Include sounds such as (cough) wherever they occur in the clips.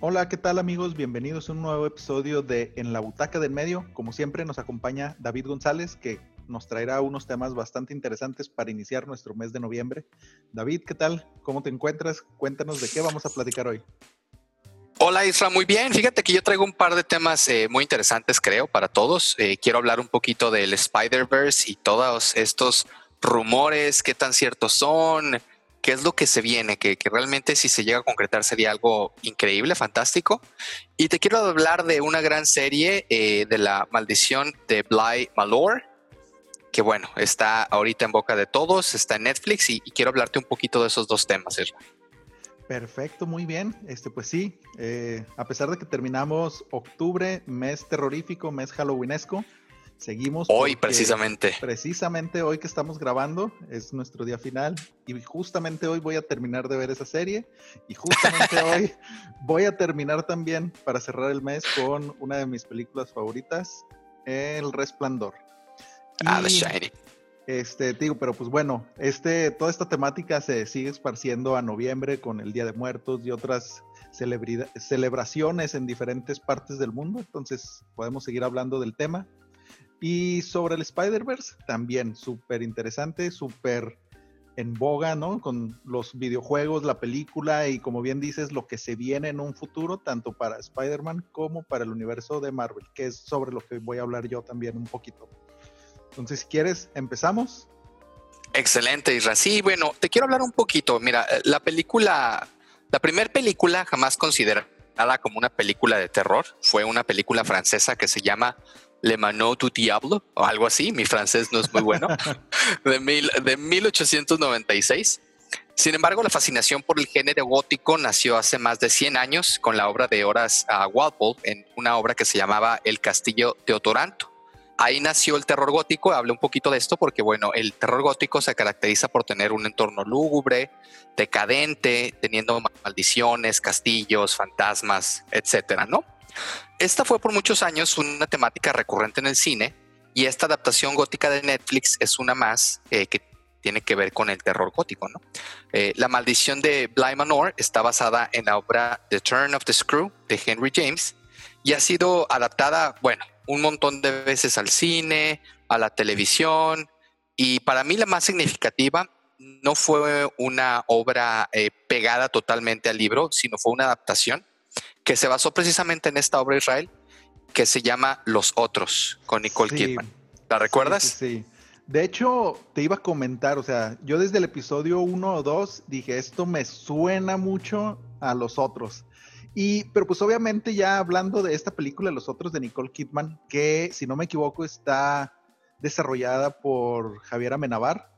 Hola, ¿qué tal amigos? Bienvenidos a un nuevo episodio de En la Butaca del Medio. Como siempre nos acompaña David González, que nos traerá unos temas bastante interesantes para iniciar nuestro mes de noviembre. David, ¿qué tal? ¿Cómo te encuentras? Cuéntanos de qué vamos a platicar hoy. Hola Isra, muy bien. Fíjate que yo traigo un par de temas eh, muy interesantes, creo, para todos. Eh, quiero hablar un poquito del Spider-Verse y todos estos rumores, qué tan ciertos son, qué es lo que se viene, que, realmente si se llega a concretar sería algo increíble, fantástico. Y te quiero hablar de una gran serie eh, de la maldición de Bly Malor, que bueno, está ahorita en boca de todos, está en Netflix y, quiero hablarte un poquito de esos dos temas. Perfecto, muy bien. Este, pues sí, eh, a pesar de que terminamos octubre, mes terrorífico, mes halloweenesco, Seguimos. Hoy precisamente. Precisamente hoy que estamos grabando es nuestro día final y justamente hoy voy a terminar de ver esa serie y justamente (laughs) hoy voy a terminar también para cerrar el mes con una de mis películas favoritas, El Resplandor. ah, The Shining. Este, digo, pero pues bueno, este, toda esta temática se sigue esparciendo a noviembre con el Día de Muertos y otras celebraciones en diferentes partes del mundo, entonces podemos seguir hablando del tema. Y sobre el Spider-Verse, también súper interesante, súper en boga, ¿no? Con los videojuegos, la película y como bien dices, lo que se viene en un futuro, tanto para Spider-Man como para el universo de Marvel, que es sobre lo que voy a hablar yo también un poquito. Entonces, si quieres, empezamos. Excelente, Isra. Sí, bueno, te quiero hablar un poquito. Mira, la película, la primera película jamás considerada como una película de terror fue una película francesa que se llama le Mano du Diablo o algo así. Mi francés no es muy bueno. (laughs) de, mil, de 1896. Sin embargo, la fascinación por el género gótico nació hace más de 100 años con la obra de Horace uh, Walpole en una obra que se llamaba El Castillo de Otoranto. Ahí nació el terror gótico. Hablé un poquito de esto porque, bueno, el terror gótico se caracteriza por tener un entorno lúgubre, decadente, teniendo maldiciones, castillos, fantasmas, etcétera, ¿no? Esta fue por muchos años una temática recurrente en el cine y esta adaptación gótica de Netflix es una más eh, que tiene que ver con el terror gótico. Eh, la maldición de Bly Manor está basada en la obra The Turn of the Screw de Henry James y ha sido adaptada, bueno, un montón de veces al cine, a la televisión y para mí la más significativa no fue una obra eh, pegada totalmente al libro, sino fue una adaptación que se basó precisamente en esta obra Israel que se llama Los Otros con Nicole Kidman. ¿La recuerdas? Sí, De hecho, te iba a comentar, o sea, yo desde el episodio 1 o 2 dije, esto me suena mucho a Los Otros. Y, pero pues obviamente ya hablando de esta película, Los Otros de Nicole Kidman, que si no me equivoco está desarrollada por Javier Amenabar.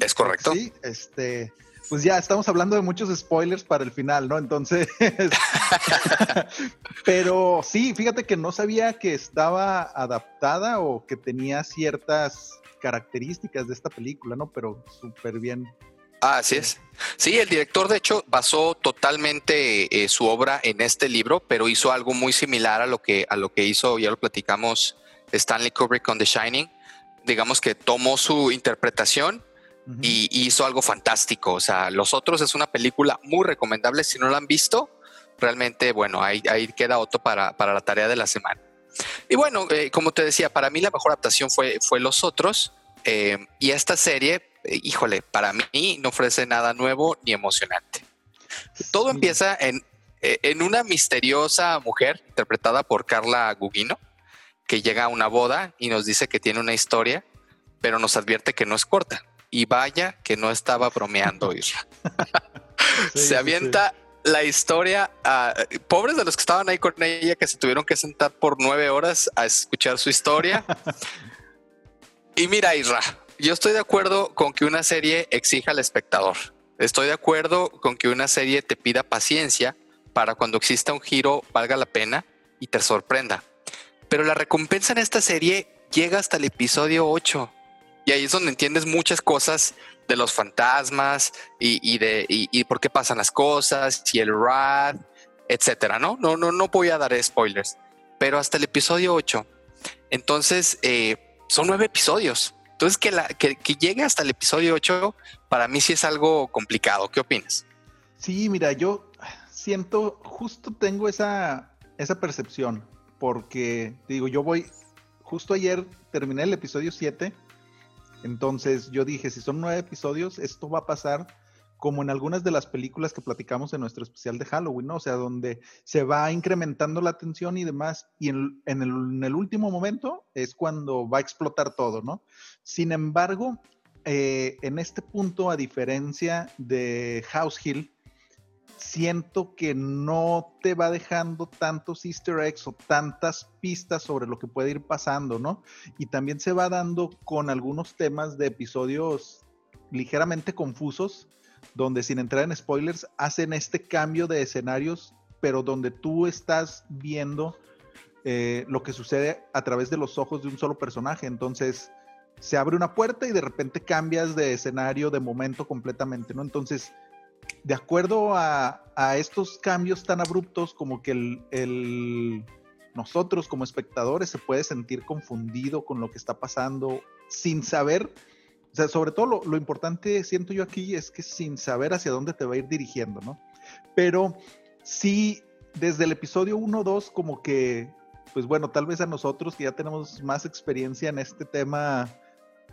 es correcto. Sí, este, pues ya estamos hablando de muchos spoilers para el final, ¿no? Entonces, (laughs) pero sí, fíjate que no sabía que estaba adaptada o que tenía ciertas características de esta película, ¿no? Pero súper bien. Ah, así es. Sí, el director de hecho basó totalmente eh, su obra en este libro, pero hizo algo muy similar a lo que a lo que hizo, ya lo platicamos, Stanley Kubrick con The Shining. Digamos que tomó su interpretación y, hizo algo fantástico. O sea, Los Otros es una película muy recomendable. Si no la han visto, realmente, bueno, ahí, ahí queda otro para, para, la tarea de la semana. Y bueno, eh, como te decía, para mí la mejor adaptación fue, fue Los Otros. Eh, y esta serie, eh, híjole, para mí no ofrece nada nuevo ni emocionante. Todo empieza en, en una misteriosa mujer interpretada por Carla Gugino, que llega a una boda y nos dice que tiene una historia, pero nos advierte que no es corta y vaya que no estaba bromeando, Isra. (laughs) se avienta la historia a pobres de los que estaban ahí con ella, que se tuvieron que sentar por nueve horas a escuchar su historia. (laughs) y mira, Isra, yo estoy de acuerdo con que una serie exija al espectador. Estoy de acuerdo con que una serie te pida paciencia para cuando exista un giro valga la pena y te sorprenda. Pero la recompensa en esta serie llega hasta el episodio 8 y ahí es donde entiendes muchas cosas de los fantasmas y, de y, por qué pasan las cosas y el rad, etcétera. ¿no? No, no, no voy a dar spoilers, pero hasta el episodio 8. Entonces, eh, son nueve episodios. Entonces, que, la, que, que llegue hasta el episodio 8, para mí sí es algo complicado. ¿Qué opinas? Sí, mira, yo siento, justo tengo esa, esa percepción, porque digo, yo voy, justo ayer terminé el episodio 7, entonces yo dije, si son nueve episodios, esto va a pasar como en algunas de las películas que platicamos en nuestro especial de Halloween, ¿no? O sea, donde se va incrementando la tensión y demás, y en, el, último momento es cuando va a explotar todo, ¿no? Sin embargo, eh, en este punto, a diferencia de House Hill, siento que no te va dejando tantos easter eggs o tantas pistas sobre lo que puede ir pasando, ¿no? Y también se va dando con algunos temas de episodios ligeramente confusos donde sin entrar en spoilers, hacen este cambio de escenarios, pero donde tú estás viendo eh, lo que sucede a través de los ojos de un solo personaje. Entonces, se abre una puerta y de repente cambias de escenario, de momento completamente, ¿no? Entonces, de acuerdo a, estos cambios tan abruptos, como que el, nosotros como espectadores se puede sentir confundido con lo que está pasando sin saber o sea, sobre todo lo, importante, siento yo aquí, es que sin saber hacia dónde te va a ir dirigiendo, ¿no? Pero sí, desde el episodio 1, 2, como que, pues bueno, tal vez a nosotros que ya tenemos más experiencia en este tema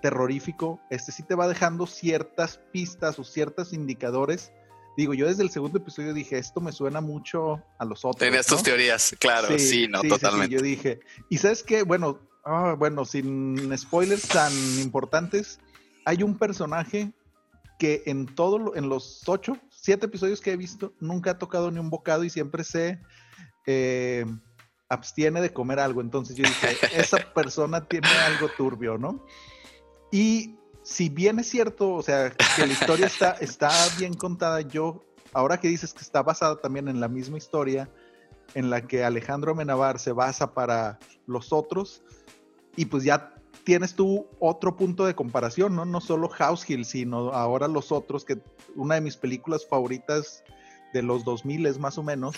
terrorífico, este sí te va dejando ciertas pistas o ciertos indicadores. Digo, yo desde el segundo episodio dije, esto me suena mucho a los otros. Tenías tus teorías, claro, sí, no, totalmente. yo dije, y sabes qué, bueno, ah, bueno, sin spoilers tan importantes, hay un personaje que en todo, en los ocho, siete episodios que he visto, nunca ha tocado ni un bocado y siempre se eh, abstiene de comer algo. Entonces yo dije, (laughs) esa persona tiene algo turbio, ¿no? Y si bien es cierto, o sea, que la historia está, (laughs) está bien contada, yo, ahora que dices que está basada también en la misma historia en la que Alejandro Menabar se basa para los otros, y pues ya tienes tú otro punto de comparación, ¿no? No solo House Hill, sino ahora los otros, que una de mis películas favoritas de los 2000 es más o menos.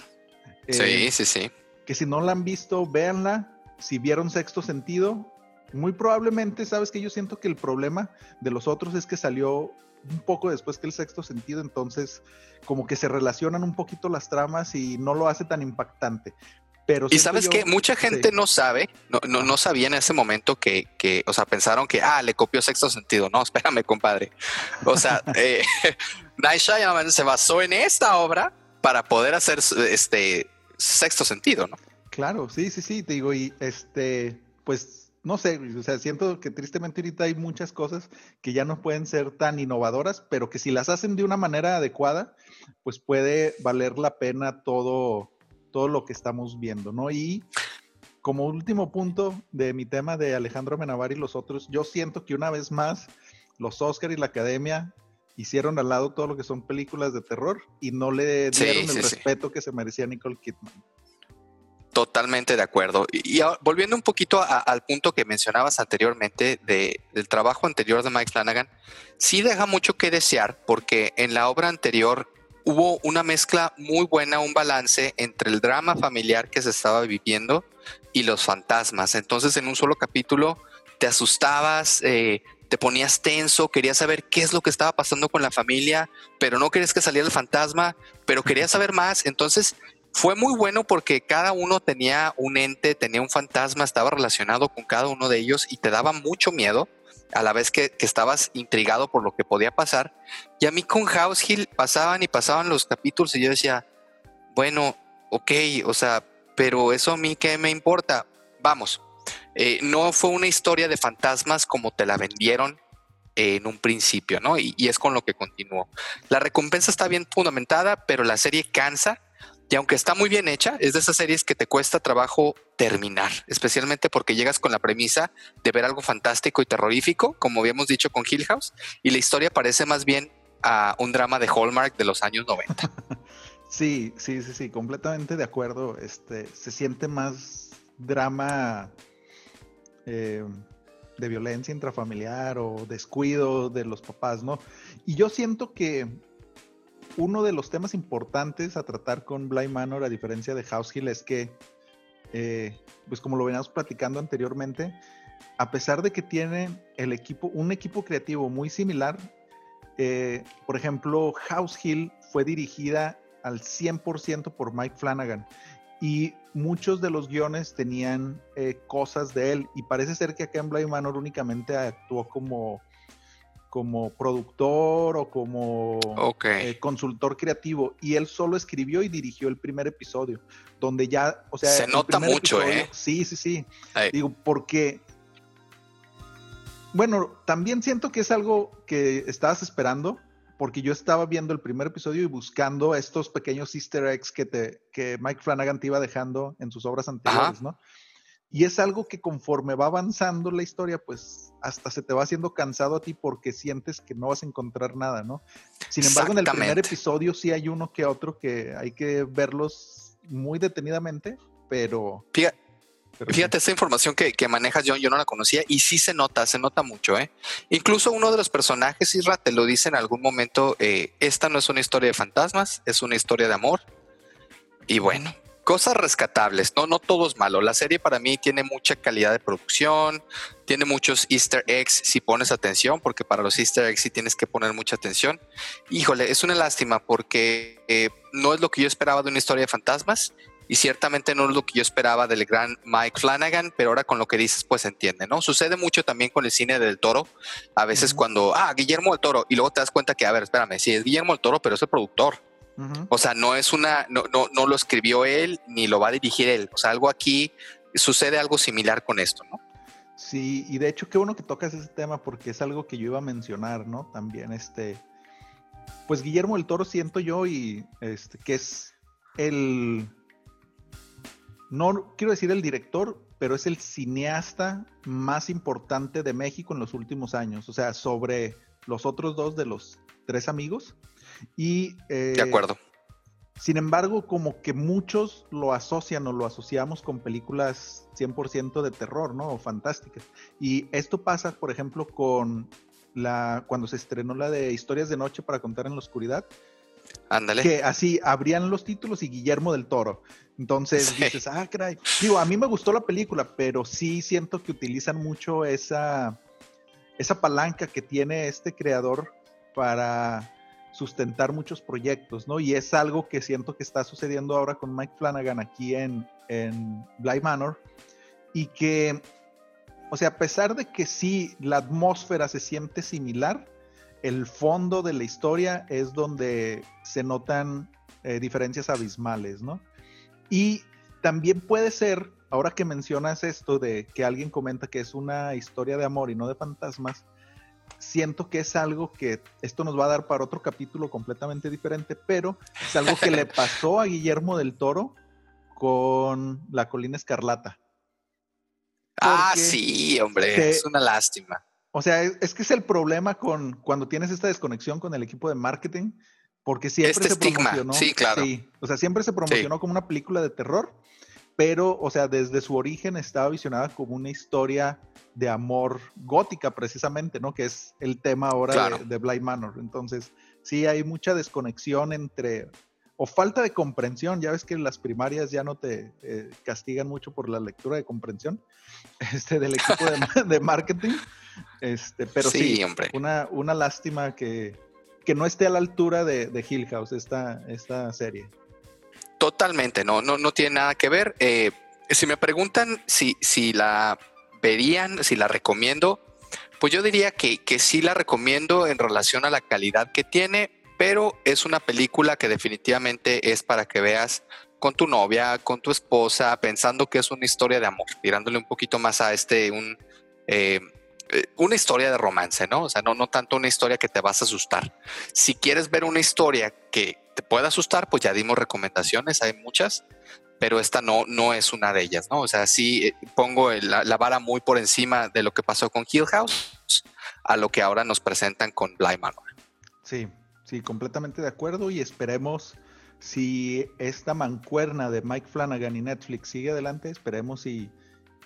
sí, eh, sí, sí. Que si no la han visto, véanla. Si vieron Sexto Sentido, muy probablemente, sabes que yo siento que el problema de los otros es que salió un poco después que el Sexto Sentido, entonces como que se relacionan un poquito las tramas y no lo hace tan impactante y sabes que mucha gente no sabe, no, no, sabía en ese momento que, que, o sea, pensaron que, ah, le copió sexto sentido. No, (laughs) espérame, compadre. O sea, (laughs) eh, Night Shyamalan se basó en esta obra para poder hacer este sexto sentido, ¿no? Claro, sí, sí, sí, te digo, y este, pues, no sé, o sea, siento que tristemente ahorita hay muchas cosas que ya no pueden ser tan innovadoras, pero que si las hacen de una manera adecuada, pues puede valer la pena todo, todo lo que estamos viendo, ¿no? Y como último punto de mi tema de Alejandro Menavar y los otros, yo siento que una vez más los Oscar y la Academia hicieron al lado todo lo que son películas de terror y no le dieron el respeto que se merecía Nicole Kidman. Totalmente de acuerdo. Y, volviendo un poquito al punto que mencionabas anteriormente del trabajo anterior de Mike Flanagan, sí deja mucho que desear porque en la obra anterior hubo una mezcla muy buena, un balance entre el drama familiar que se estaba viviendo y los fantasmas. Entonces en un solo capítulo te asustabas, eh, te ponías tenso, querías saber qué es lo que estaba pasando con la familia, pero no querías que saliera el fantasma, pero querías saber más. Entonces fue muy bueno porque cada uno tenía un ente, tenía un fantasma, estaba relacionado con cada uno de ellos y te daba mucho miedo a la vez que, estabas intrigado por lo que podía pasar. Y a mí con House Hill pasaban y pasaban los capítulos y yo decía, bueno, ok, o sea, pero eso a mí qué me importa. Vamos, eh, no fue una historia de fantasmas como te la vendieron en un principio, ¿no? Y, es con lo que continuó. La recompensa está bien fundamentada, pero la serie cansa y aunque está muy bien hecha, es de esas series que te cuesta trabajo terminar, especialmente porque llegas con la premisa de ver algo fantástico y terrorífico, como habíamos dicho con Hill House, y la historia parece más bien a un drama de Hallmark de los años 90. (laughs) Sí, sí, sí, sí, completamente de acuerdo. Este, se siente más drama eh, de violencia intrafamiliar o descuido de los papás, ¿no? Y yo siento que uno de los temas importantes a tratar con Blind Manor, a diferencia de House Hill, es que, eh, pues como lo veníamos platicando anteriormente, a pesar de que tiene el equipo, un equipo creativo muy similar, eh, por ejemplo, House Hill fue dirigida al 100% por Mike Flanagan. Y muchos de los guiones tenían eh, cosas de él. Y parece ser que acá en Blind Manor únicamente actuó como, como productor o como eh, consultor creativo. Y él solo escribió y dirigió el primer episodio. Donde ya, o sea. Se nota mucho, ¿eh? Sí, sí, sí. Digo, porque bueno, también siento que es algo que estabas esperando, porque yo estaba viendo el primer episodio y buscando estos pequeños easter eggs que, te, que Mike Flanagan te iba dejando en sus obras anteriores, ¿no? Y es algo que conforme va avanzando la historia, pues hasta se te va haciendo cansado a ti porque sientes que no vas a encontrar nada, ¿no? Sin embargo, en el primer episodio sí hay uno que otro que hay que verlos muy detenidamente, pero... Fíjate, esta información que, manejas, yo, yo no la conocía y sí se nota, se nota mucho. ¿eh? Incluso uno de los personajes, Isra, te lo dice en algún momento, eh, esta no es una historia de fantasmas, es una historia de amor. Y bueno, cosas rescatables, no, no todo es malo. La serie para mí tiene mucha calidad de producción, tiene muchos easter eggs si pones atención, porque para los easter eggs sí tienes que poner mucha atención. Híjole, es una lástima porque eh, no es lo que yo esperaba de una historia de fantasmas y ciertamente no es lo que yo esperaba del gran Mike Flanagan, pero ahora con lo que dices, pues entiende, ¿no? Sucede mucho también con el cine del toro. A veces cuando, ah, Guillermo del Toro, y luego te das cuenta que, a ver, espérame, sí, es Guillermo del Toro, pero es el productor. O sea, no es una, no, no, no lo escribió él ni lo va a dirigir él. O sea, algo aquí sucede algo similar con esto, ¿no? Sí, y de hecho, qué bueno que tocas ese tema porque es algo que yo iba a mencionar, ¿no? También este, pues Guillermo del Toro siento yo y este, que es el no quiero decir el director, pero es el cineasta más importante de México en los últimos años. O sea, sobre los otros dos de los tres amigos. Y, de acuerdo. Sin embargo, como que muchos lo asocian o lo asociamos con películas 100% de terror, ¿no? O fantásticas. Y esto pasa, por ejemplo, con la cuando se estrenó la de Historias de Noche para contar en la oscuridad. Ándale. Que así abrían los títulos y Guillermo del Toro. Entonces dices, ah, caray. Digo, a mí me gustó la película, pero sí siento que utilizan mucho esa, esa palanca que tiene este creador para sustentar muchos proyectos, ¿no? Y es algo que siento que está sucediendo ahora con Mike Flanagan aquí en, en Bly Manor. Y que, o sea, a pesar de que sí, la atmósfera se siente similar, el fondo de la historia es donde se notan eh, diferencias abismales, ¿no? Y también puede ser, ahora que mencionas esto de que alguien comenta que es una historia de amor y no de fantasmas, siento que es algo que esto nos va a dar para otro capítulo completamente diferente, pero es algo que le (laughs) pasó a Guillermo del Toro con La Colina Escarlata. ah, sí, hombre, es una lástima. O sea, es, que es el problema con cuando tienes esta desconexión con el equipo de marketing, porque siempre este se promocionó. Sí, claro. o sea, siempre se promocionó como una película de terror, pero, o sea, desde su origen estaba visionada como una historia de amor gótica, precisamente, ¿no? Que es el tema ahora de, Blind Manor. Entonces, sí hay mucha desconexión entre, o falta de comprensión. Ya ves que las primarias ya no te eh, castigan mucho por la lectura de comprensión (laughs) este, del equipo de, marketing. Este, pero sí, hombre. Una, una lástima que, que no esté a la altura de, Hill House, esta, esta serie. Totalmente, no, no, no tiene nada que ver. Eh, si me preguntan si, si la verían, si la recomiendo, pues yo diría que, que sí la recomiendo en relación a la calidad que tiene, pero es una película que definitivamente es para que veas con tu novia, con tu esposa, pensando que es una historia de amor, tirándole un poquito más a este, un, eh, eh, una historia de romance, ¿no? O sea, no, no tanto una historia que te vas a asustar. Si quieres ver una historia que te pueda asustar, pues ya dimos recomendaciones, hay muchas, pero esta no, no es una de ellas, ¿no? O sea, sí eh, pongo la, vara muy por encima de lo que pasó con Hill House a lo que ahora nos presentan con Bly Manor. Sí, sí, completamente de acuerdo y esperemos si esta mancuerna de Mike Flanagan y Netflix sigue adelante, esperemos y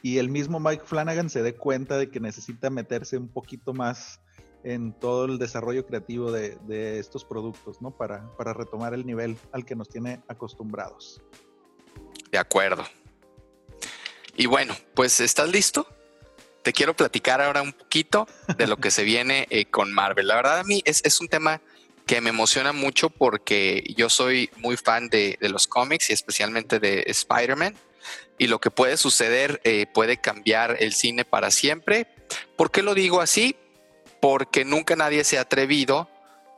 y el mismo Mike Flanagan se dé cuenta de que necesita meterse un poquito más en todo el desarrollo creativo de, estos productos, ¿no? Para, para retomar el nivel al que nos tiene acostumbrados. De acuerdo. Y bueno, pues ¿estás listo? Te quiero platicar ahora un poquito de lo que se (laughs) viene eh, con Marvel. La verdad a mí es, es un tema que me emociona mucho porque yo soy muy fan de, los cómics y especialmente de Spider-Man. Y lo que puede suceder eh, puede cambiar el cine para siempre. ¿Por qué lo digo así? Porque nunca nadie se ha atrevido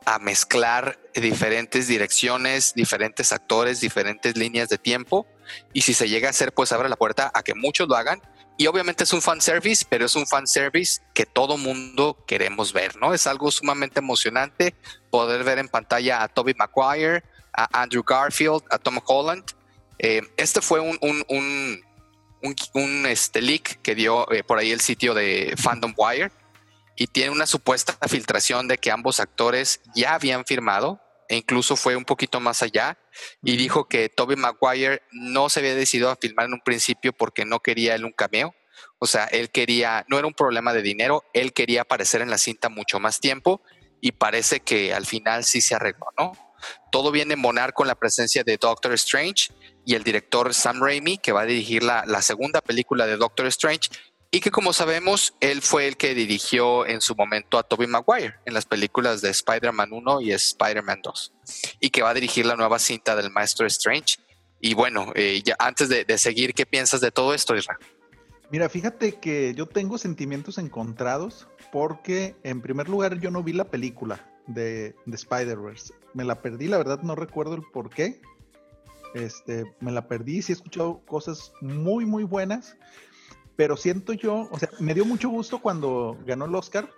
a mezclar diferentes direcciones, diferentes actores, diferentes líneas de tiempo. Y si se llega a hacer, pues abre la puerta a que muchos lo hagan y obviamente es un fan service, pero es un fan service que todo mundo queremos ver, ¿no? Es algo sumamente emocionante poder ver en pantalla a Toby Maguire, a Andrew Garfield, a Tom Holland. Eh, este fue un, un, este leak que dio eh, por ahí el sitio de Fandom Wire y tiene una supuesta filtración de que ambos actores ya habían firmado e incluso fue un poquito más allá y dijo que Toby Maguire no se había decidido a filmar en un principio porque no quería él un cameo. O sea, él quería, no era un problema de dinero, él quería aparecer en la cinta mucho más tiempo y parece que al final sí se arregló, ¿no? Todo viene a monar con la presencia de Doctor Strange y el director Sam Raimi, que va a dirigir la, la segunda película de Doctor Strange, y que como sabemos, él fue el que dirigió en su momento a Tobey Maguire en las películas de Spider-Man 1 y Spider-Man 2, y que va a dirigir la nueva cinta del Maestro Strange. Y bueno, eh, ya antes de, seguir, ¿qué piensas de todo esto, Israel? Mira, fíjate que yo tengo sentimientos encontrados porque en primer lugar yo no vi la película de, de Spider-Verse. Me la perdí, la verdad no recuerdo el por qué. Este, me la perdí, sí he escuchado cosas muy, muy buenas, pero siento yo, o sea, me dio mucho gusto cuando ganó el Oscar,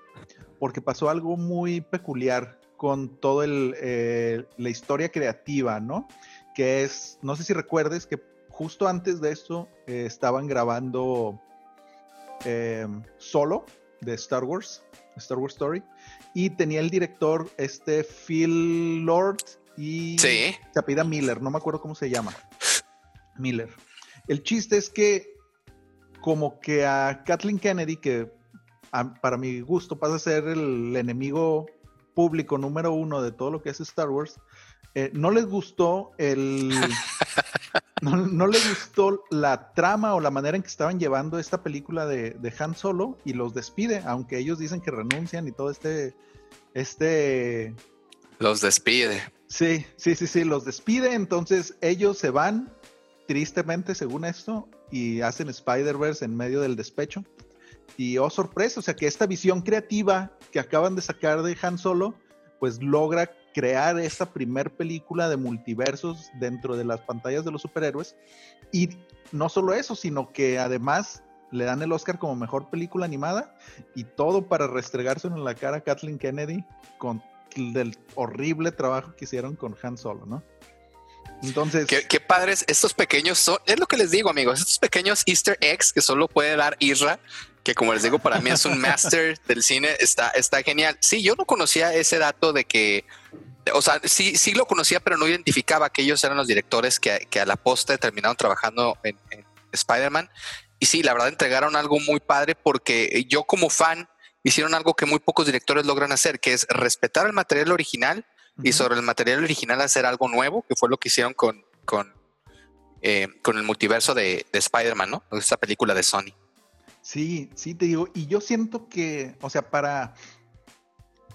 porque pasó algo muy peculiar con toda eh, la historia creativa, ¿no? Que es, no sé si recuerdes que justo antes de esto eh, estaban grabando eh, solo de Star Wars, Star Wars Story, y tenía el director este Phil Lord y sí. Miller, no me acuerdo cómo se llama. Miller. El chiste es que como que a Kathleen Kennedy, que para mi gusto pasa a ser el enemigo público número uno de todo lo que es Star Wars, eh, no les gustó el... (laughs) no, les gustó la trama o la manera en que estaban llevando esta película de, de, Han Solo y los despide, aunque ellos dicen que renuncian y todo este... este los despide. Sí, sí, sí, sí, los despide, entonces ellos se van, tristemente según esto, y hacen Spider-Verse en medio del despecho. Y oh sorpresa, o sea que esta visión creativa que acaban de sacar de Han Solo, pues logra crear esta primer película de multiversos dentro de las pantallas de los superhéroes. Y no solo eso, sino que además le dan el Oscar como mejor película animada y todo para restregarse en la cara a Kathleen Kennedy con el horrible trabajo que hicieron con Han Solo, ¿no? Entonces. Qué, padres estos pequeños son. Es lo que les digo, amigos. Estos pequeños Easter eggs que solo puede dar Isra, que como les digo, para mí es un (laughs) master del cine. Está, está genial. Sí, yo no conocía ese dato de que. O sea, sí, sí lo conocía, pero no identificaba que ellos eran los directores que, a la posta terminaron trabajando en, en Spider-Man. Y sí, la verdad entregaron algo muy padre porque yo como fan hicieron algo que muy pocos directores logran hacer, que es respetar el material original y sobre el material original hacer algo nuevo, que fue lo que hicieron con, con, eh, con el multiverso de, Spider-Man, ¿no? Esta película de Sony. Sí, sí, te digo, y yo siento que, o sea, para...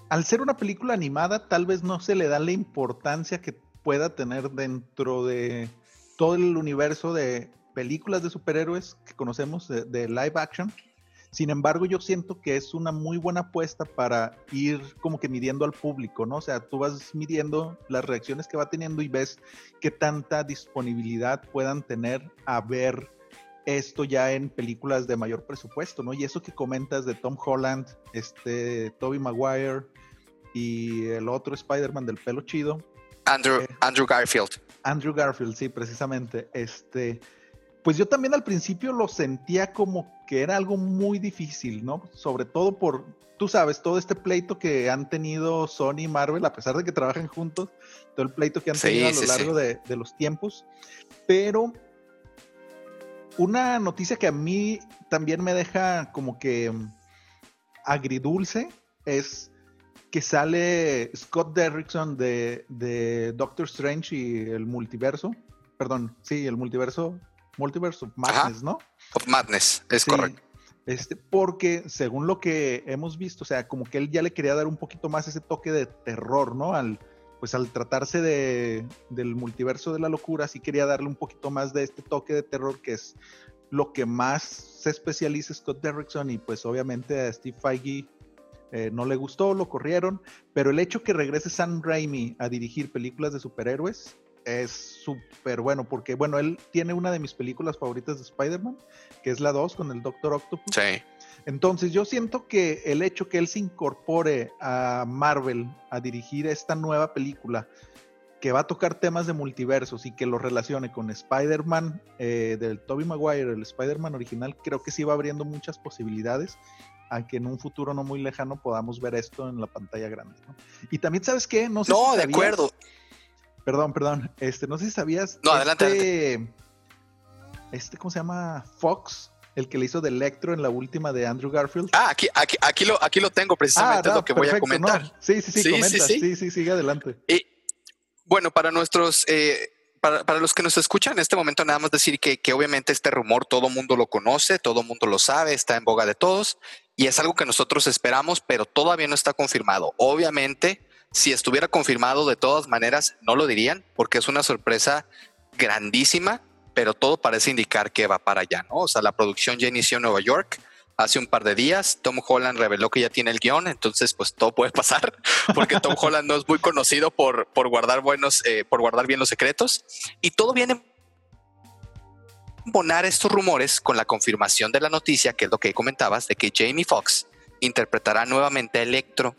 Al ser una película animada, tal vez no se le da la importancia que pueda tener dentro de todo el universo de películas de superhéroes que conocemos de live action. Sin embargo, yo siento que es una muy buena apuesta para ir como que midiendo al público, ¿no? O sea, tú vas midiendo las reacciones que va teniendo y ves qué tanta disponibilidad puedan tener a ver esto ya en películas de mayor presupuesto, ¿no? Y eso que comentas de Tom Holland, este, Toby Maguire y el otro Spider-Man del pelo chido. Andrew, eh, Andrew Garfield. Andrew Garfield, sí, precisamente. Este, pues yo también al principio lo sentía como que era algo muy difícil, ¿no? Sobre todo por, tú sabes, todo este pleito que han tenido Sony y Marvel, a pesar de que trabajan juntos, todo el pleito que han tenido a lo largo de, de los tiempos. Pero una noticia que a mí también me deja como que agridulce es que sale Scott Derrickson de, de, Doctor Strange y el multiverso. Perdón, sí, el multiverso Multiverse of Madness, ¿no? Of Madness, es correcto. Este, porque según lo que hemos visto, o sea, como que él ya le quería dar un poquito más ese toque de terror, ¿no? Al, pues al tratarse de, del multiverso de la locura, sí quería darle un poquito más de este toque de terror que es lo que más se especializa Scott Derrickson y pues obviamente a Steve Feige eh, no le gustó, lo corrieron, pero el hecho que regrese Sam Raimi a dirigir películas de superhéroes es súper bueno, porque bueno, él tiene una de mis películas favoritas de Spider-Man, que es la 2 con el Doctor Octopus. Sí. Entonces yo siento que el hecho que él se incorpore a Marvel a dirigir esta nueva película, que va a tocar temas de multiversos y que lo relacione con Spider-Man eh, del Tobey Maguire, el Spider-Man original, creo que sí va abriendo muchas posibilidades a que en un futuro no muy lejano podamos ver esto en la pantalla grande. Y también, ¿sabes qué? No, sé no de acuerdo. Perdón, perdón. Este, no sé si sabías. No, adelante, este, este, ¿cómo se llama? Fox, el que le hizo de Electro en la última de Andrew Garfield. Ah, aquí, aquí, aquí, lo, aquí lo tengo precisamente, ah, lo que voy a comentar. Sí, sí, sí, sí, comenta. Sí, sí, sí, sigue adelante. Y, bueno, para nuestros, eh, para, para, los que nos escuchan en este momento, nada más decir que, que obviamente este rumor todo mundo lo conoce, todo mundo lo sabe, está en boga de todos y es algo que nosotros esperamos, pero todavía no está confirmado. Obviamente, si estuviera confirmado, de todas maneras, no lo dirían porque es una sorpresa grandísima, pero todo parece indicar que va para allá, ¿no? O sea, la producción ya inició en Nueva York hace un par de días. Tom Holland reveló que ya tiene el guion, entonces pues todo puede pasar, (laughs) porque Tom Holland no es muy conocido por, por guardar buenos, eh, por guardar bien los secretos. Y todo viene bonar estos rumores con la confirmación de la noticia, que es lo que comentabas, de que Jamie Foxx interpretará nuevamente a Electro.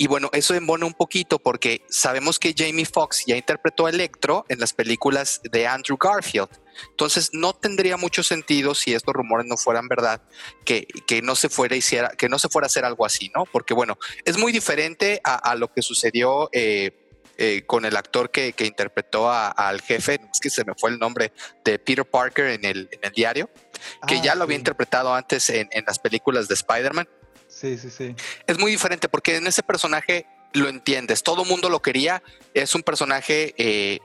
Y bueno, eso embona un poquito porque sabemos que Jamie Foxx ya interpretó a Electro en las películas de Andrew Garfield. Entonces no tendría mucho sentido si estos rumores no fueran verdad que, que no se fuera hiciera, que no se fuera a hacer algo así, ¿no? Porque bueno, es muy diferente a, lo que sucedió eh, eh, con el actor que, interpretó al jefe, es que se me fue el nombre de Peter Parker en el, en el diario, que ah, ya lo había interpretado antes en, en las películas de Spider-Man. Sí, sí, sí. Es muy diferente porque en ese personaje lo entiendes, todo mundo lo quería, es un personaje eh,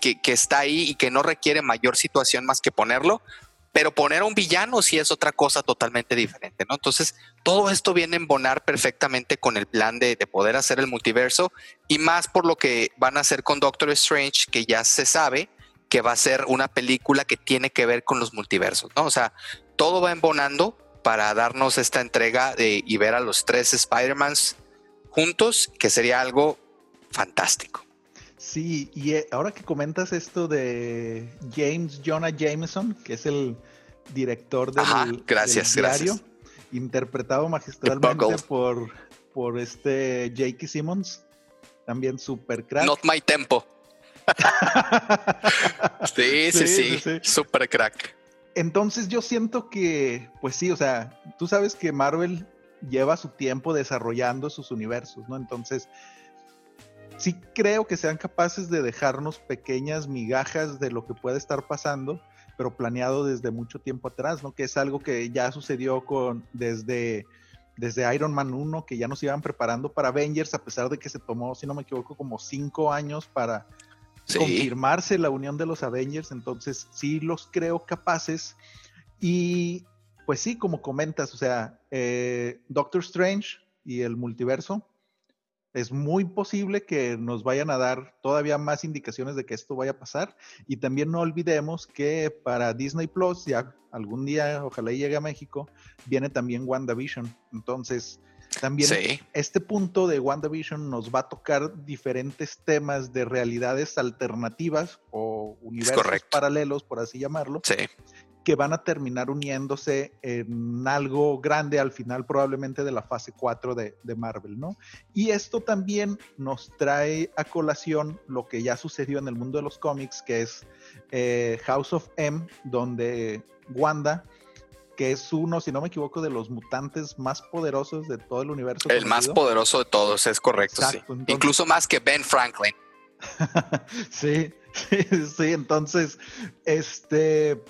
que, está ahí y que no requiere mayor situación más que ponerlo, pero poner a un villano sí es otra cosa totalmente diferente, ¿no? Entonces, todo esto viene a embonar perfectamente con el plan de, poder hacer el multiverso y más por lo que van a hacer con Doctor Strange, que ya se sabe que va a ser una película que tiene que ver con los multiversos, ¿no? O sea, todo va embonando para darnos esta entrega de, y ver a los tres Spider-Mans juntos, que sería algo fantástico. Sí, y eh, ahora que comentas esto de James Jonah Jameson, que es el director del, gracias, diario, interpretado magistralmente por, por este J.K. Simmons, también super crack. Not my tempo. (laughs) sí, sí, sí, sí, super crack. Entonces yo siento que, pues sí, o sea, tú sabes que Marvel lleva su tiempo desarrollando sus universos, ¿no? Entonces, sí creo que sean capaces de dejarnos pequeñas migajas de lo que puede estar pasando, pero planeado desde mucho tiempo atrás, ¿no? Que es algo que ya sucedió con desde, desde Iron Man 1, que ya nos iban preparando para Avengers, a pesar de que se tomó, si no me equivoco, como cinco años para confirmarse la unión de los Avengers. Entonces, sí los creo capaces. Y pues sí, como comentas, o sea, eh, Doctor Strange y el multiverso es muy posible que nos vayan a dar todavía más indicaciones de que esto vaya a pasar. Y también no olvidemos que para Disney Plus, ya algún día, ojalá llegue a México, viene también WandaVision. Entonces, también este punto de WandaVision nos va a tocar diferentes temas de realidades alternativas o universos paralelos, por así llamarlo. Sí que van a terminar uniéndose en algo grande al final probablemente de la fase 4 de, Marvel, ¿no? Y esto también nos trae a colación lo que ya sucedió en el mundo de los cómics, que es eh, House of M, donde Wanda, que es uno, si no me equivoco, de los mutantes más poderosos de todo el universo. El más poderoso de todos, es correcto, sí. Incluso más que Ben Franklin. (laughs) sí, sí, sí, entonces, este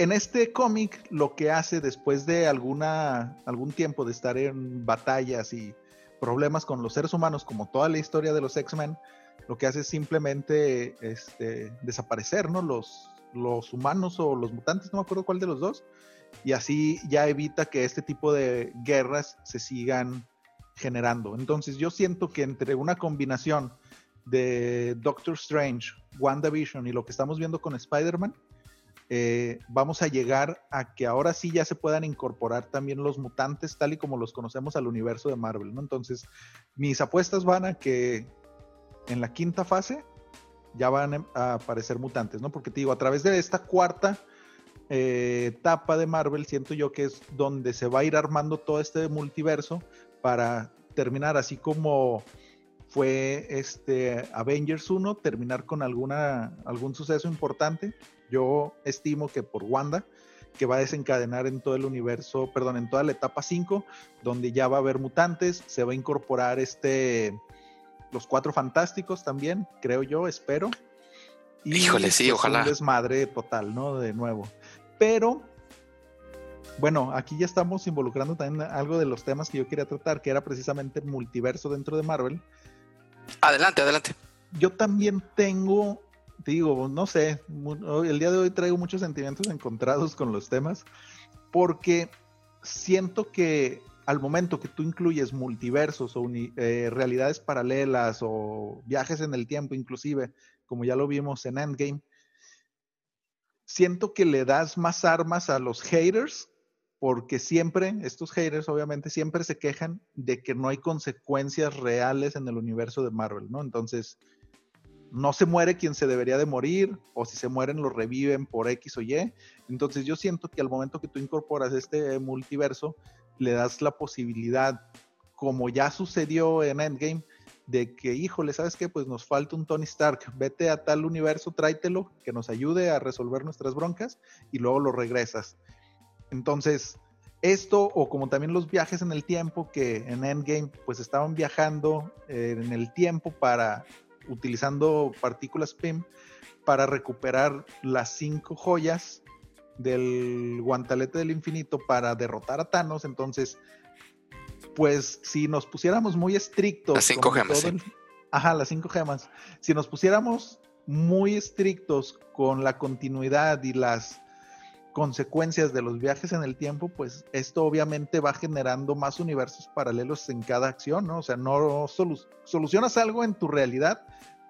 en este cómic lo que hace después de alguna, algún tiempo de estar en batallas y problemas con los seres humanos, como toda la historia de los X-Men, lo que hace es simplemente este, desaparecer, ¿no? Los, los humanos o los mutantes, no me acuerdo cuál de los dos, y así ya evita que este tipo de guerras se sigan generando. Entonces yo siento que entre una combinación de Doctor Strange, WandaVision y lo que estamos viendo con Spider-Man, eh, vamos a llegar a que ahora sí ya se puedan incorporar también los mutantes tal y como los conocemos al universo de Marvel, ¿no? Entonces, mis apuestas van a que en la quinta fase ya van a aparecer mutantes, ¿no? Porque te digo, a través de esta cuarta eh, etapa de Marvel, siento yo que es donde se va a ir armando todo este multiverso para terminar así como fue este Avengers 1, terminar con alguna, algún suceso importante. Yo estimo que por Wanda, que va a desencadenar en todo el universo, perdón, en toda la etapa 5, donde ya va a haber mutantes, se va a incorporar este los cuatro fantásticos también, creo yo, espero. Y Híjole, sí, pues, ojalá. Un desmadre total, ¿no? De nuevo. Pero bueno, aquí ya estamos involucrando también algo de los temas que yo quería tratar, que era precisamente multiverso dentro de Marvel. Adelante, adelante. Yo también tengo, digo, no sé, el día de hoy traigo muchos sentimientos encontrados con los temas, porque siento que al momento que tú incluyes multiversos o eh, realidades paralelas o viajes en el tiempo inclusive, como ya lo vimos en Endgame, siento que le das más armas a los haters porque siempre, estos haters obviamente siempre se quejan de que no hay consecuencias reales en el universo de Marvel, ¿no? Entonces, no se muere quien se debería de morir, o si se mueren lo reviven por X o Y. Entonces yo siento que al momento que tú incorporas este multiverso, le das la posibilidad, como ya sucedió en Endgame, de que, híjole, ¿sabes qué? Pues nos falta un Tony Stark, vete a tal universo, tráetelo, que nos ayude a resolver nuestras broncas y luego lo regresas. Entonces, esto o como también los viajes en el tiempo que en Endgame pues estaban viajando eh, en el tiempo para utilizando partículas PIM para recuperar las cinco joyas del guantalete del infinito para derrotar a Thanos. Entonces, pues si nos pusiéramos muy estrictos. Las cinco gemas. (laughs) ajá, las cinco gemas. Si nos pusiéramos muy estrictos con la continuidad y las consecuencias de los viajes en el tiempo, pues esto obviamente va generando más universos paralelos en cada acción, ¿no? O sea, no solucionas algo en tu realidad,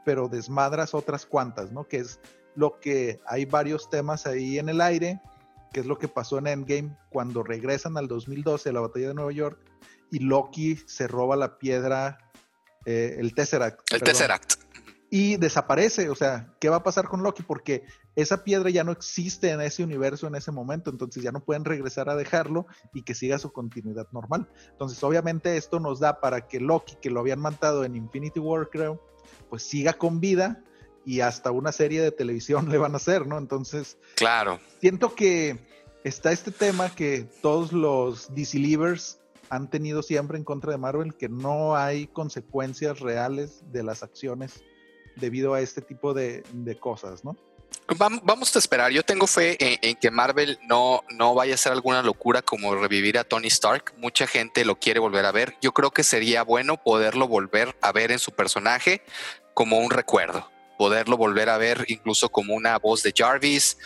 pero desmadras otras cuantas, ¿no? Que es lo que hay varios temas ahí en el aire, que es lo que pasó en Endgame cuando regresan al 2012, la batalla de Nueva York, y Loki se roba la piedra, eh, el Tesseract. El Tesseract y desaparece. O sea, ¿qué va a pasar con Loki? Porque esa piedra ya no existe en ese universo en ese momento, entonces ya no pueden regresar a dejarlo y que siga su continuidad normal. Entonces, obviamente, esto nos da para que Loki, que lo habían matado en Infinity War, creo, pues siga con vida y hasta una serie de televisión (laughs) le van a hacer, ¿no? Entonces, claro. Siento que está este tema que todos los DC han tenido siempre en contra de Marvel, que no hay consecuencias reales de las acciones debido a este tipo de, cosas, ¿no? Vamos a esperar. Yo tengo fe en, que Marvel no, no vaya a hacer alguna locura como revivir a Tony Stark. Mucha gente lo quiere volver a ver. Yo creo que sería bueno poderlo volver a ver en su personaje como un recuerdo, poderlo volver a ver incluso como una voz de Jarvis.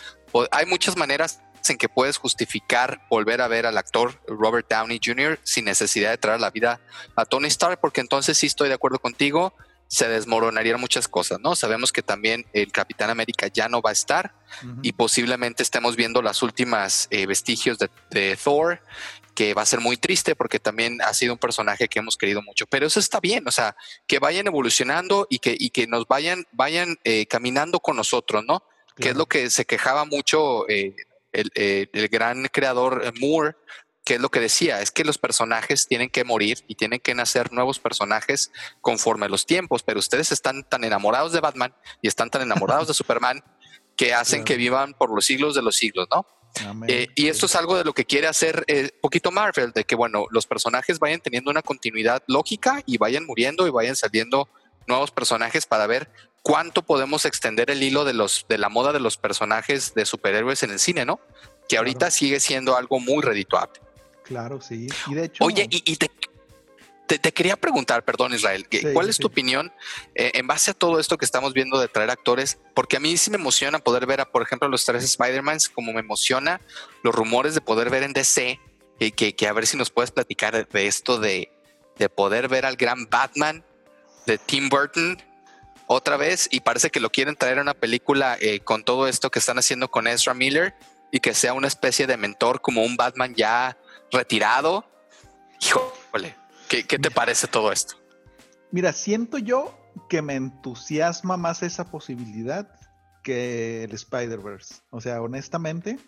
Hay muchas maneras en que puedes justificar volver a ver al actor Robert Downey Jr. sin necesidad de traer la vida a Tony Stark, porque entonces sí estoy de acuerdo contigo se desmoronarían muchas cosas, ¿no? Sabemos que también el Capitán América ya no va a estar y posiblemente estemos viendo las últimas eh, vestigios de, Thor, que va a ser muy triste porque también ha sido un personaje que hemos querido mucho, pero eso está bien, o sea, que vayan evolucionando y que, y que nos vayan, vayan eh, caminando con nosotros, ¿no? Que es lo que se quejaba mucho eh, el, el, gran creador Moore ¿Qué es lo que decía, es que los personajes tienen que morir y tienen que nacer nuevos personajes conforme los tiempos, pero ustedes están tan enamorados de Batman y están tan enamorados de (laughs) Superman que hacen que vivan por los siglos de los siglos, ¿no? Eh, y esto es algo de lo que quiere hacer eh, poquito Marvel, de que bueno, los personajes vayan teniendo una continuidad lógica y vayan muriendo y vayan saliendo nuevos personajes para ver cuánto podemos extender el hilo de los de la moda de los personajes de superhéroes en el cine, ¿no? Que ahorita sigue siendo algo muy redituable. Claro, sí. Y de hecho. Oye, y, te. Te, quería preguntar, perdón Israel, ¿cuál es tu opinión eh, en base a todo esto que estamos viendo de traer actores? Porque a mí sí me emociona poder ver, a, por ejemplo, los tres Spider-Mans, como me emociona los rumores de poder ver en DC, y que, a ver si nos puedes platicar de esto de, de poder ver al gran Batman de Tim Burton otra vez y parece que lo quieren traer a una película eh, con todo esto que están haciendo con Ezra Miller y que sea una especie de mentor como un Batman ya retirado. Híjole, ¿qué, te parece todo esto? Mira, siento yo que me entusiasma más esa posibilidad que el Spider-Verse. O sea, honestamente,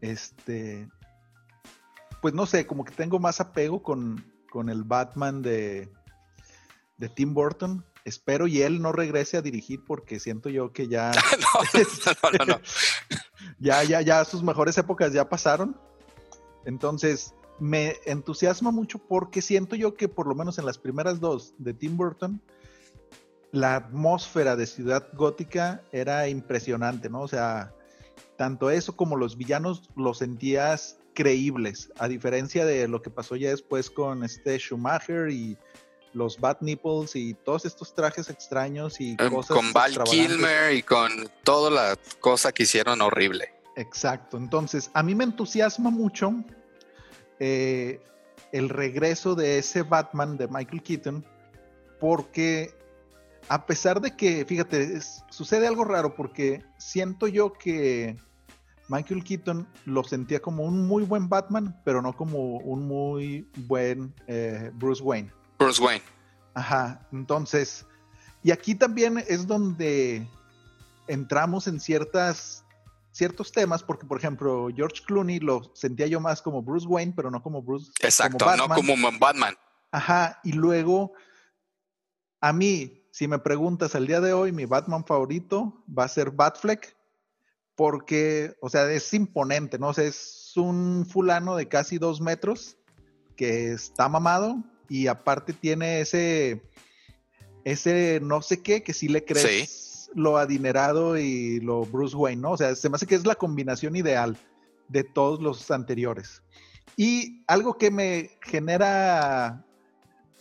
este, pues no sé, como que tengo más apego con, con el Batman de, de Tim Burton espero y él no regrese a dirigir porque siento yo que ya (laughs) no, no, (laughs) ya ya ya sus mejores épocas ya pasaron. Entonces, me entusiasma mucho porque siento yo que por lo menos en las primeras dos de Tim Burton la atmósfera de Ciudad Gótica era impresionante, ¿no? O sea, tanto eso como los villanos los sentías creíbles, a diferencia de lo que pasó ya después con este Schumacher y los Bat Nipples y todos estos trajes extraños y em, cosas. Con Val Kilmer y con toda la cosa que hicieron horrible. Exacto. Entonces, a mí me entusiasma mucho eh, el regreso de ese Batman de Michael Keaton, porque a pesar de que, fíjate, sucede algo raro, porque siento yo que Michael Keaton lo sentía como un muy buen Batman, pero no como un muy buen eh, Bruce Wayne. Bruce Wayne. Ajá, entonces, y aquí también es donde entramos en ciertas ciertos temas, porque por ejemplo, George Clooney lo sentía yo más como Bruce Wayne, pero no como Bruce. Exacto, no como Batman. Ajá, y luego, a mí, si me preguntas al día de hoy, mi Batman favorito va a ser Batfleck, porque, o sea, es imponente, ¿no? O sea, es un fulano de casi dos metros que está mamado, y aparte tiene ese, ese no sé qué, que sí le crees lo adinerado y lo Bruce Wayne, ¿no? O sea, se me hace que es la combinación ideal de todos los anteriores. Y algo que me genera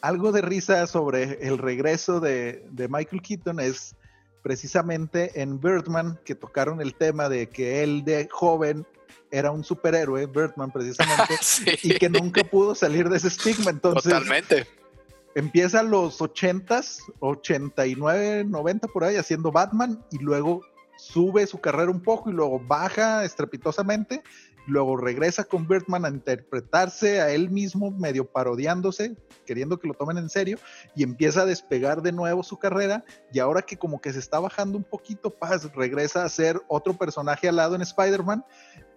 algo de risa sobre el regreso de, de Michael Keaton es precisamente en Birdman que tocaron el tema de que él de joven era un superhéroe, Birdman precisamente, (laughs) y que nunca pudo salir de ese estigma. Entonces, Totalmente. Empieza los 80s, 89, 90 por ahí haciendo Batman y luego sube su carrera un poco y luego baja estrepitosamente luego regresa con Birdman a interpretarse a él mismo, medio parodiándose, queriendo que lo tomen en serio, y empieza a despegar de nuevo su carrera, y ahora que como que se está bajando un poquito, Paz regresa a ser otro personaje al lado en Spider-Man,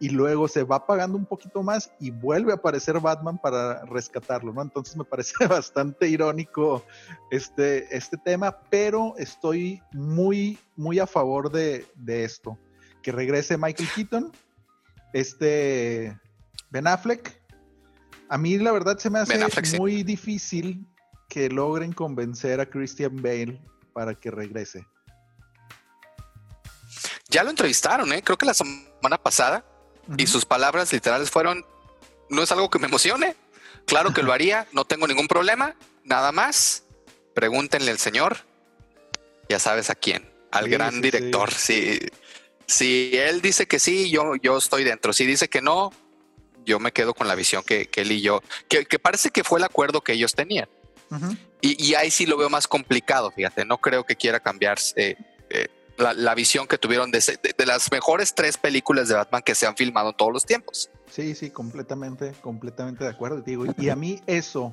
y luego se va pagando un poquito más y vuelve a aparecer Batman para rescatarlo, ¿no? Entonces me parece (laughs) bastante irónico este, este tema, pero estoy muy, muy a favor de, de esto. Que regrese Michael Keaton este Ben Affleck. A mí la verdad se me hace muy difícil que logren convencer a Christian Bale para que regrese. Ya lo entrevistaron, ¿eh? creo que la semana pasada, y sus palabras literales fueron, no es algo que me emocione, claro que lo (laughs) haría, no tengo ningún problema, nada más, pregúntenle al señor, ya sabes a quién, al gran director, sí. Si él dice que sí, yo, yo estoy dentro. Si dice que no, yo me quedo con la visión que, él y yo, que, parece que fue el acuerdo que ellos tenían. y, ahí sí lo veo más complicado, fíjate, no creo que quiera cambiar eh, eh, la, visión que tuvieron de, las mejores tres películas de Batman que se han filmado en todos los tiempos. Sí, sí, completamente, completamente de acuerdo, digo. Y a mí eso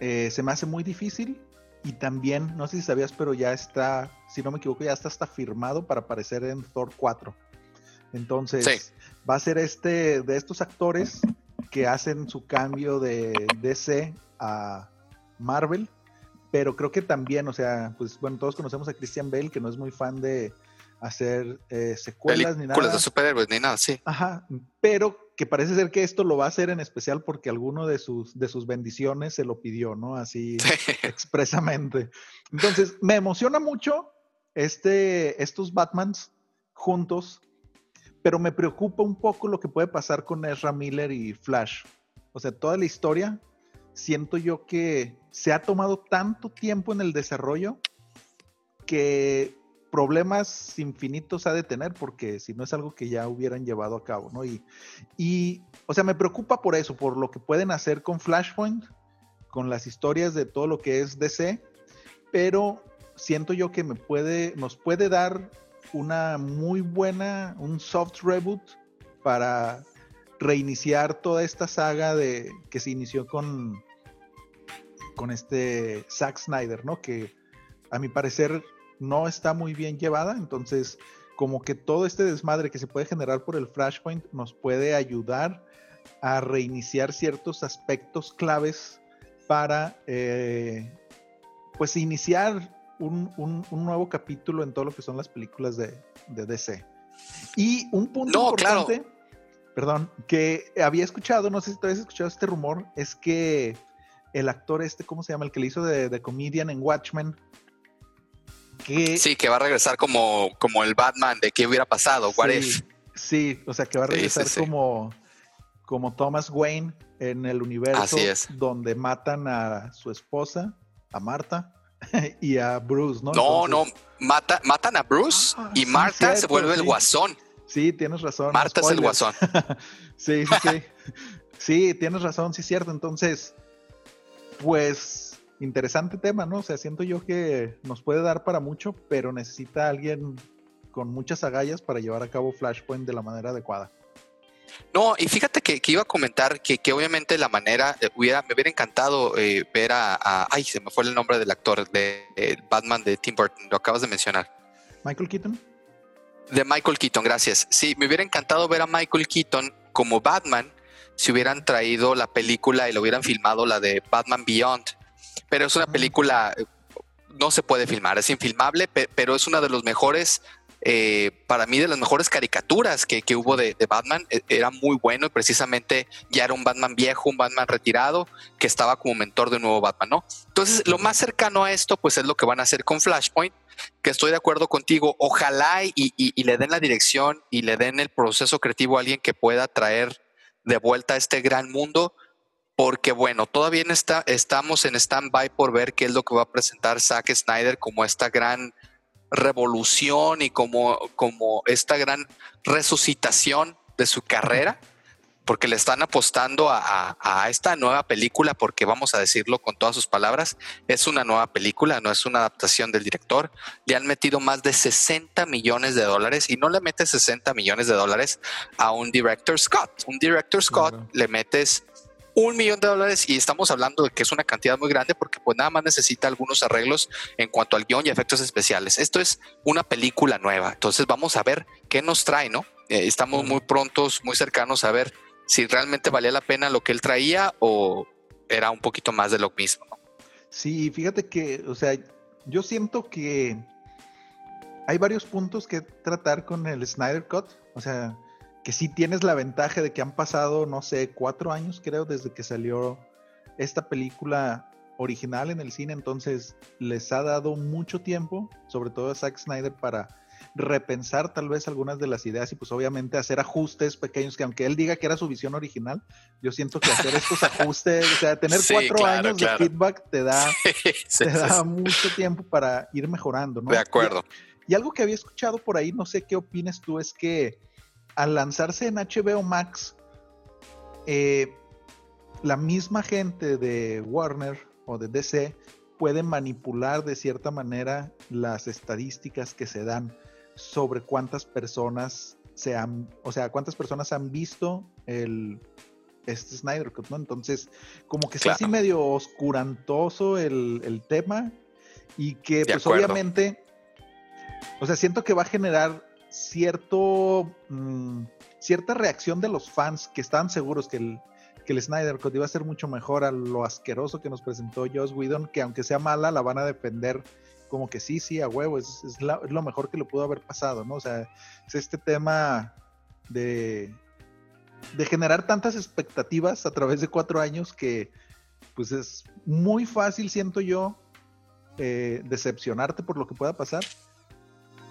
eh, se me hace muy difícil y también, no sé si sabías, pero ya está, si no me equivoco, ya está, está firmado para aparecer en Thor 4. Entonces, va a ser este de estos actores que hacen su cambio de DC a Marvel, pero creo que también, o sea, pues bueno, todos conocemos a Christian Bale, que no es muy fan de hacer eh, secuelas ni nada. de superhéroes ni nada, sí. Ajá, pero que parece ser que esto lo va a hacer en especial porque alguno de sus, de sus bendiciones se lo pidió, ¿no? Así (laughs) expresamente. Entonces, me emociona mucho este, estos Batmans juntos, pero me preocupa un poco lo que puede pasar con Ezra Miller y Flash. O sea, toda la historia siento yo que se ha tomado tanto tiempo en el desarrollo que problemas infinitos ha de tener, porque si no es algo que ya hubieran llevado a cabo, ¿no? Y, y, o sea, me preocupa por eso, por lo que pueden hacer con Flashpoint, con las historias de todo lo que es DC, pero siento yo que me puede, nos puede dar una muy buena, un soft reboot para reiniciar toda esta saga de que se inició con con este Zack Snyder, ¿no? Que a mi parecer no está muy bien llevada, entonces como que todo este desmadre que se puede generar por el Flashpoint nos puede ayudar a reiniciar ciertos aspectos claves para eh, pues iniciar un, nuevo capítulo en todo lo que son las películas de, DC. Y un punto importante, perdón, que había escuchado, no sé si te habías escuchado este rumor, es que el actor este, ¿cómo se llama? El que le hizo de, comedian en Watchmen. Que, sí, que va a regresar como, como el Batman de qué hubiera pasado, sí, Sí, o sea, que va a regresar como, como Thomas Wayne en el universo donde matan a su esposa, a Marta, (laughs) y a Bruce, ¿no? No, no, mata, matan a Bruce ah, y Marta se vuelve el guasón. Sí, tienes razón. Marta es el guasón. (laughs) sí, sí, sí. sí, tienes razón, sí es cierto. Entonces, pues interesante tema, ¿no? O sea, siento yo que nos puede dar para mucho, pero necesita alguien con muchas agallas para llevar a cabo Flashpoint de la manera adecuada. No, y fíjate que, iba a comentar que, obviamente la manera, eh, hubiera, me hubiera encantado eh, ver a, ay, se me fue el nombre del actor de, Batman de Tim Burton, lo acabas de mencionar. Michael Keaton. De Michael Keaton, gracias. Sí, me hubiera encantado ver a Michael Keaton como Batman si hubieran traído la película y lo hubieran filmado, la de Batman Beyond. Pero es una película, no se puede filmar, es infilmable, pero es una de los mejores, eh, para mí de las mejores caricaturas que, hubo de, Batman. E, era muy bueno y precisamente ya era un Batman viejo, un Batman retirado, que estaba como mentor de un nuevo Batman, ¿no? Entonces, lo más cercano a esto, pues es lo que van a hacer con Flashpoint que estoy de acuerdo contigo. Ojalá y, y, le den la dirección y le den el proceso creativo a alguien que pueda traer de vuelta a este gran mundo, porque bueno, todavía está, estamos en stand-by por ver qué es lo que va a presentar Zack Snyder como esta gran revolución y como, como esta gran resucitación de su carrera porque le están apostando a, esta nueva película, porque vamos a decirlo con todas sus palabras, es una nueva película, no es una adaptación del director. Le han metido más de 60 millones de dólares y no le metes 60 millones de dólares a un director Scott. Un director Scott le metes un millón de dólares y estamos hablando de que es una cantidad muy grande porque pues nada más necesita algunos arreglos en cuanto al guion y efectos especiales. Esto es una película nueva, entonces vamos a ver qué nos trae, ¿no? Eh, estamos muy prontos, muy cercanos a ver si realmente valía la pena lo que él traía o era un poquito más de lo mismo. Sí, fíjate que, o sea, yo siento que hay varios puntos que tratar con el Snyder Cut. O sea, que sí tienes la ventaja de que han pasado, no sé, cuatro años creo desde que salió esta película original en el cine. Entonces les ha dado mucho tiempo, sobre todo a Zack Snyder, para repensar tal vez algunas de las ideas y pues obviamente hacer ajustes pequeños que aunque él diga que era su visión original, yo siento que hacer estos ajustes, o sea, tener (laughs) cuatro años de feedback te da, (laughs) te da mucho tiempo para ir mejorando, ¿no? De acuerdo. Y, algo que había escuchado por ahí, no sé qué opinas tú, es que al lanzarse en HBO Max, eh, la misma gente de Warner o de DC puede manipular de cierta manera las estadísticas que se dan sobre cuántas personas se han, o sea, cuántas personas han visto el este Snyder Cut, ¿no? Entonces, como que es así medio oscurantoso el, tema y que pues obviamente, o sea, siento que va a generar cierto, mm, cierta reacción de los fans que estaban seguros que el, que el Snyder Cut iba a ser mucho mejor a lo asqueroso que nos presentó Joss Whedon, que aunque sea mala, la van a defender como que sí, sí, a huevo, es, lo mejor que le pudo haber pasado, ¿no? O sea, es este tema de, de generar tantas expectativas a través de cuatro años que pues es muy fácil, siento yo, eh, decepcionarte por lo que pueda pasar.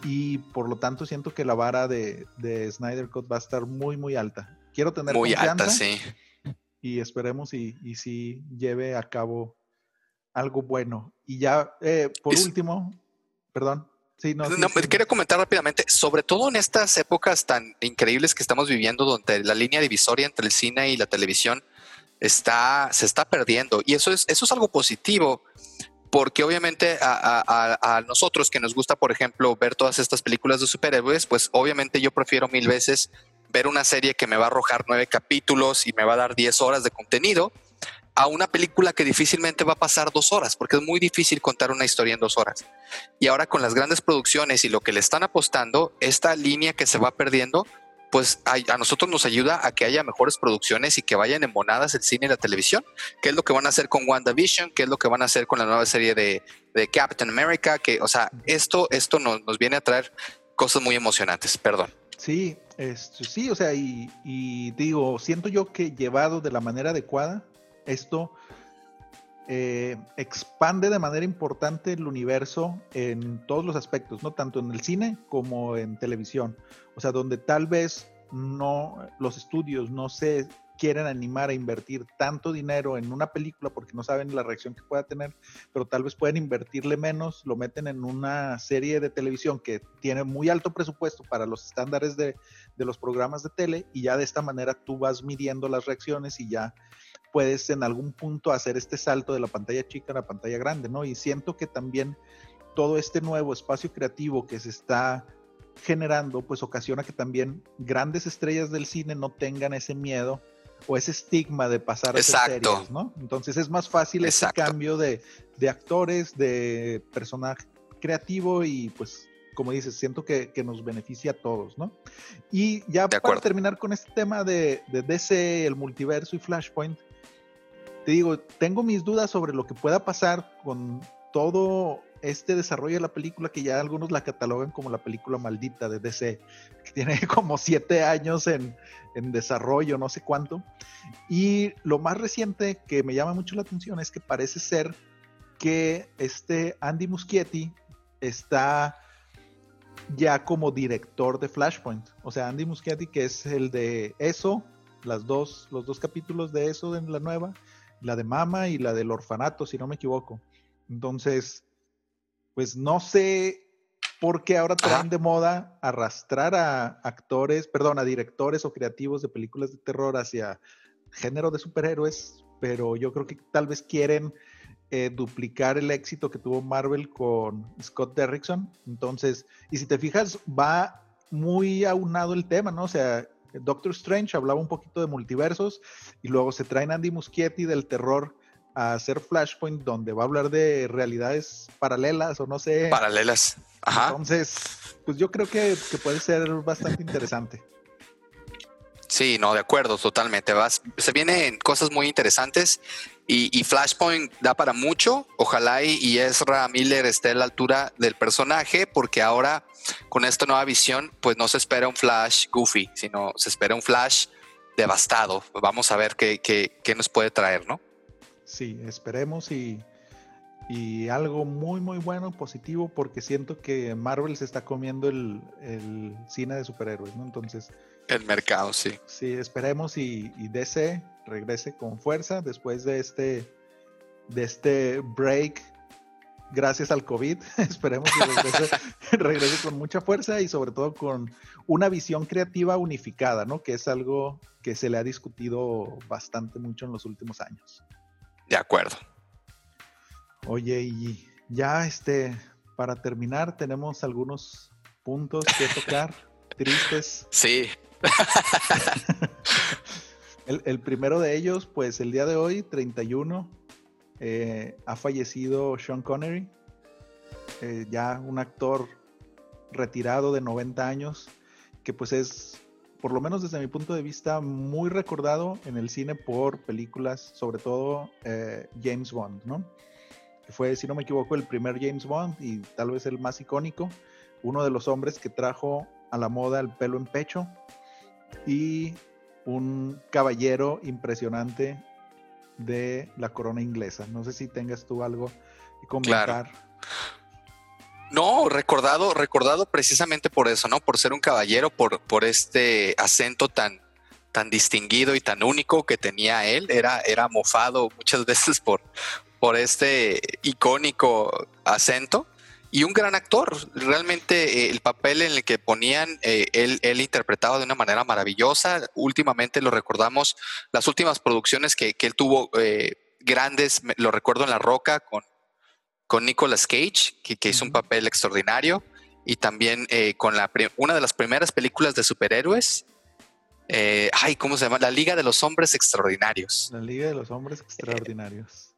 Y por lo tanto siento que la vara de, de Snyder Cut va a estar muy, muy alta. Quiero tener muy alta, sí. y esperemos y, y si lleve a cabo algo bueno. Y ya, eh, por último, perdón. Sí, no, no Quería comentar rápidamente, sobre todo en estas épocas tan increíbles que estamos viviendo, donde la línea divisoria entre el cine y la televisión está, se está perdiendo. Y eso es, eso es algo positivo, porque obviamente a, nosotros que nos gusta, por ejemplo, ver todas estas películas de superhéroes, pues obviamente yo prefiero mil veces ver una serie que me va a arrojar nueve capítulos y me va a dar diez horas de contenido a una película que difícilmente va a pasar dos horas, porque es muy difícil contar una historia en dos horas. Y ahora con las grandes producciones y lo que le están apostando, esta línea que se va perdiendo, pues a, nosotros nos ayuda a que haya mejores producciones y que vayan embonadas el cine y la televisión, que es lo que van a hacer con WandaVision, que es lo que van a hacer con la nueva serie de, Captain America, que, o sea, esto, esto nos, viene a traer cosas muy emocionantes, perdón. Sí, sí, o sea, y, digo, siento yo que llevado de la manera adecuada, esto eh, expande de manera importante el universo en todos los aspectos, ¿no? Tanto en el cine como en televisión. O sea, donde tal vez no, los estudios no se quieren animar a invertir tanto dinero en una película porque no saben la reacción que pueda tener, pero tal vez pueden invertirle menos, lo meten en una serie de televisión que tiene muy alto presupuesto para los estándares de, de los programas de tele y ya de esta manera tú vas midiendo las reacciones y ya puedes en algún punto hacer este salto de la pantalla chica a la pantalla grande, ¿no? Y siento que también todo este nuevo espacio creativo que se está generando, pues ocasiona que también grandes estrellas del cine no tengan ese miedo o ese estigma de pasar a series, ¿no? Entonces es más fácil ese cambio de, actores, de personaje creativo y pues como dices, siento que, nos beneficia a todos, ¿no? Y ya para terminar con este tema de, de, DC, el multiverso y Flashpoint, te digo, tengo mis dudas sobre lo que pueda pasar con todo este desarrollo de la película que ya algunos la catalogan como la película maldita de DC, que tiene (laughs) como siete años en, desarrollo, no sé cuánto. Y lo más reciente que me llama mucho la atención es que parece ser que este Andy Muschietti está ya como director de Flashpoint. O sea, Andy Muschietti, que es el de eso, las dos, los dos capítulos de eso en la nueva, la de Mama y la del orfanato, si no me equivoco. Entonces, pues no sé por qué ahora traen de moda arrastrar a actores, perdón, a directores o creativos de películas de terror hacia género de superhéroes, pero yo creo que tal vez quieren eh, duplicar el éxito que tuvo Marvel con Scott Derrickson. Entonces, y si te fijas, va muy aunado el tema, ¿no? O sea, Doctor Strange hablaba un poquito de multiversos y luego se traen Andy Muschietti del terror a hacer Flashpoint donde va a hablar de realidades paralelas o no sé. Paralelas. Ajá. Entonces, pues yo creo que, puede ser bastante interesante. Sí, no, de acuerdo, totalmente. Vas, se vienen cosas muy interesantes y, Flashpoint da para mucho. Ojalá y, Ezra Miller esté a la altura del personaje porque ahora con esta nueva visión, pues no se espera un Flash goofy, sino se espera un Flash devastado. Vamos a ver qué, qué, nos puede traer, ¿no? Sí, esperemos y, y, algo muy, muy bueno, positivo, porque siento que Marvel se está comiendo el, cine de superhéroes, ¿no? Entonces... El mercado, sí. Sí, esperemos y, y DC regrese con fuerza después de este, de este break gracias al COVID. (laughs) Esperemos que (laughs) regrese, con mucha fuerza y sobre todo con una visión creativa unificada, ¿no? Que es algo que se le ha discutido bastante mucho en los últimos años. De acuerdo. Oye, y ya este, para terminar, tenemos algunos puntos que tocar, (laughs) tristes. Sí. (laughs) el, primero de ellos, pues el día de hoy, 31, eh, ha fallecido Sean Connery, eh, ya un actor retirado de 90 años, que pues es, por lo menos desde mi punto de vista, muy recordado en el cine por películas, sobre todo eh, James Bond, ¿no? Que fue, si no me equivoco, el primer James Bond y tal vez el más icónico, uno de los hombres que trajo a la moda el pelo en pecho y un caballero impresionante de la corona inglesa. No sé si tengas tú algo que comentar. No, recordado, recordado precisamente por eso, ¿no? Por ser un caballero, por, por este acento tan, tan distinguido y tan único que tenía él. Era, era mofado muchas (laughs) veces por, por este icónico acento y un gran actor. Realmente eh, el papel en el que ponían, eh, él, él, interpretaba de una manera maravillosa. Últimamente lo recordamos, las últimas producciones que, que él tuvo eh, grandes, lo recuerdo en La Roca con, con Nicolas Cage, que, que hizo un papel extraordinario, y también con la, una de las primeras películas de superhéroes. ay, ¿cómo se llama? La Liga de los Hombres Extraordinarios. La Liga de los Hombres Extraordinarios.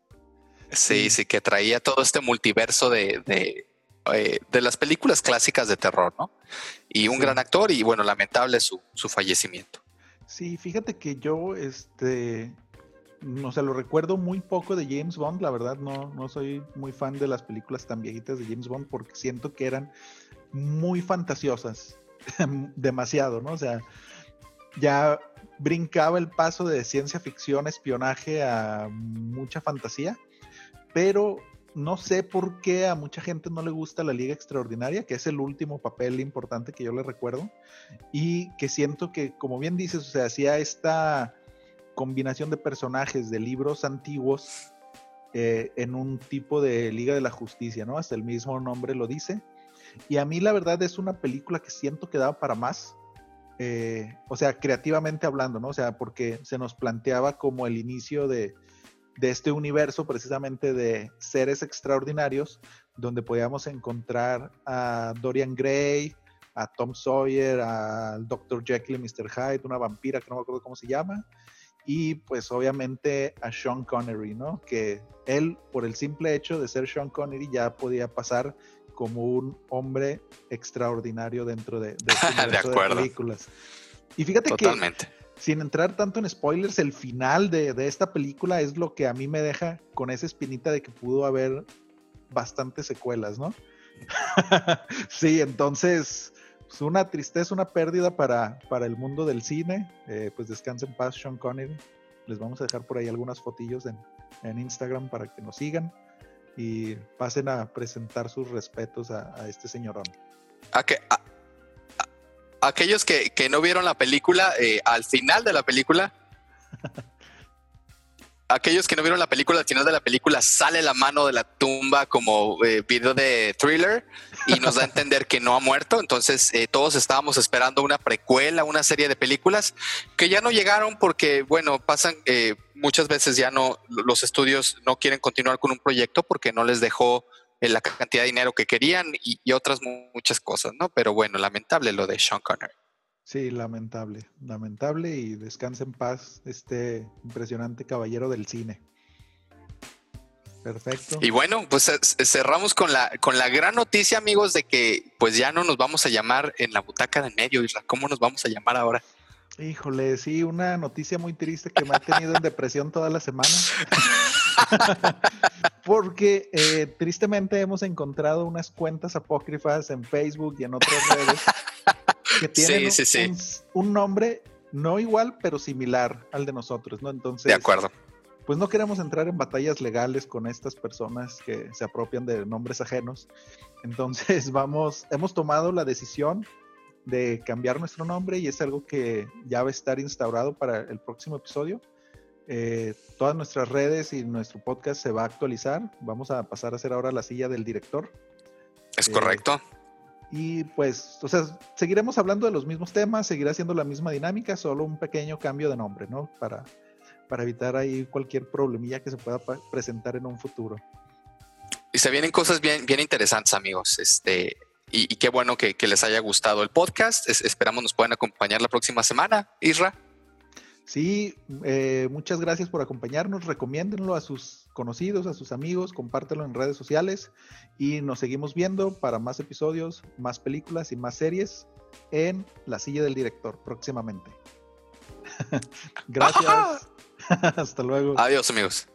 Sí, sí, que traía todo este multiverso de, eh, de las películas clásicas de terror, ¿no? Y un gran actor y bueno, lamentable su, su fallecimiento. Sí, fíjate que yo, este, no sé, lo recuerdo muy poco de James Bond, la verdad no, no soy muy fan de las películas tan viejitas de James Bond porque siento que eran muy fantasiosas, (laughs) demasiado, ¿no? O sea, ya brincaba el paso de ciencia ficción, espionaje a mucha fantasía, pero no sé por qué a mucha gente no le gusta la Liga Extraordinaria, que es el último papel importante que yo le recuerdo, y que siento que, como bien dices, o sea, hacía esta combinación de personajes de libros antiguos eh, en un tipo de Liga de la Justicia, ¿no? Hasta el mismo nombre lo dice. Y a mí la verdad es una película que siento que daba para más. Eh, o sea, creativamente hablando, ¿no? O sea, porque se nos planteaba como el inicio de, de este universo precisamente de seres extraordinarios, donde podíamos encontrar a Dorian Gray, a Tom Sawyer, al Dr. Jekyll y Mr. Hyde, una vampira que no me acuerdo cómo se llama, y pues obviamente a Sean Connery, ¿no? Que él, por el simple hecho de ser Sean Connery, ya podía pasar como un hombre extraordinario dentro de, de, este (laughs) de películas. Y fíjate Totalmente. que sin entrar tanto en spoilers, el final de, esta película es lo que a mí me deja con esa espinita de que pudo haber bastantes secuelas, ¿no? (laughs) sí, entonces, pues una tristeza, una pérdida para, para el mundo del cine. Eh, pues descansen en paz, Sean Connery. Les vamos a dejar por ahí algunas fotillos en, Instagram para que nos sigan y pasen a presentar sus respetos a, este señorón. ¿A qué, aquellos que, no vieron la película, eh, al final de la película, (laughs) aquellos que no vieron la película, al final de la película sale la mano de la tumba como eh, video de thriller y nos da a entender que no ha muerto. Entonces eh, todos estábamos esperando una precuela, una serie de películas que ya no llegaron porque, bueno, pasan muchas veces ya no, los estudios no quieren continuar con un proyecto porque no les dejó la cantidad de dinero que querían y, otras muchas cosas, ¿no? Pero bueno, lamentable lo de Sean Connery. Sí, lamentable, lamentable y descanse en paz este impresionante caballero del cine. Perfecto. Y bueno, pues cerramos con la, con la gran noticia, amigos, de que pues ya no nos vamos a llamar en la butaca de medio, Isla. ¿Cómo nos vamos a llamar ahora? Híjole, sí, una noticia muy triste que me ha tenido en depresión toda la semana. (laughs) (laughs) Porque eh, tristemente hemos encontrado unas cuentas apócrifas en Facebook y en otras redes que tienen Un, nombre no igual, pero similar al de nosotros, ¿no? Entonces. De acuerdo. Pues no queremos entrar en batallas legales con estas personas que se apropian de nombres ajenos. Entonces, (laughs) vamos, hemos tomado la decisión de cambiar nuestro nombre y es algo que ya va a estar instaurado para el próximo episodio. Eh, todas nuestras redes y nuestro podcast se va a actualizar. Vamos a pasar a hacer ahora la silla del director. Es correcto. Y pues, o sea, seguiremos hablando de los mismos temas, seguirá siendo la misma dinámica, solo un pequeño cambio de nombre, ¿no? Para, para evitar ahí cualquier problemilla que se pueda presentar en un futuro. Y se vienen cosas bien, bien interesantes, amigos. Este, y, qué bueno que, les haya gustado el podcast. esperamos nos puedan acompañar la próxima semana, Isra. Sí, eh, muchas gracias por acompañarnos. Recomiéndenlo a sus conocidos, a sus amigos, compártelo en redes sociales y nos seguimos viendo para más episodios, más películas y más series en La Silla del Director próximamente. (laughs) gracias. (laughs) (laughs) Hasta luego. Adiós, amigos.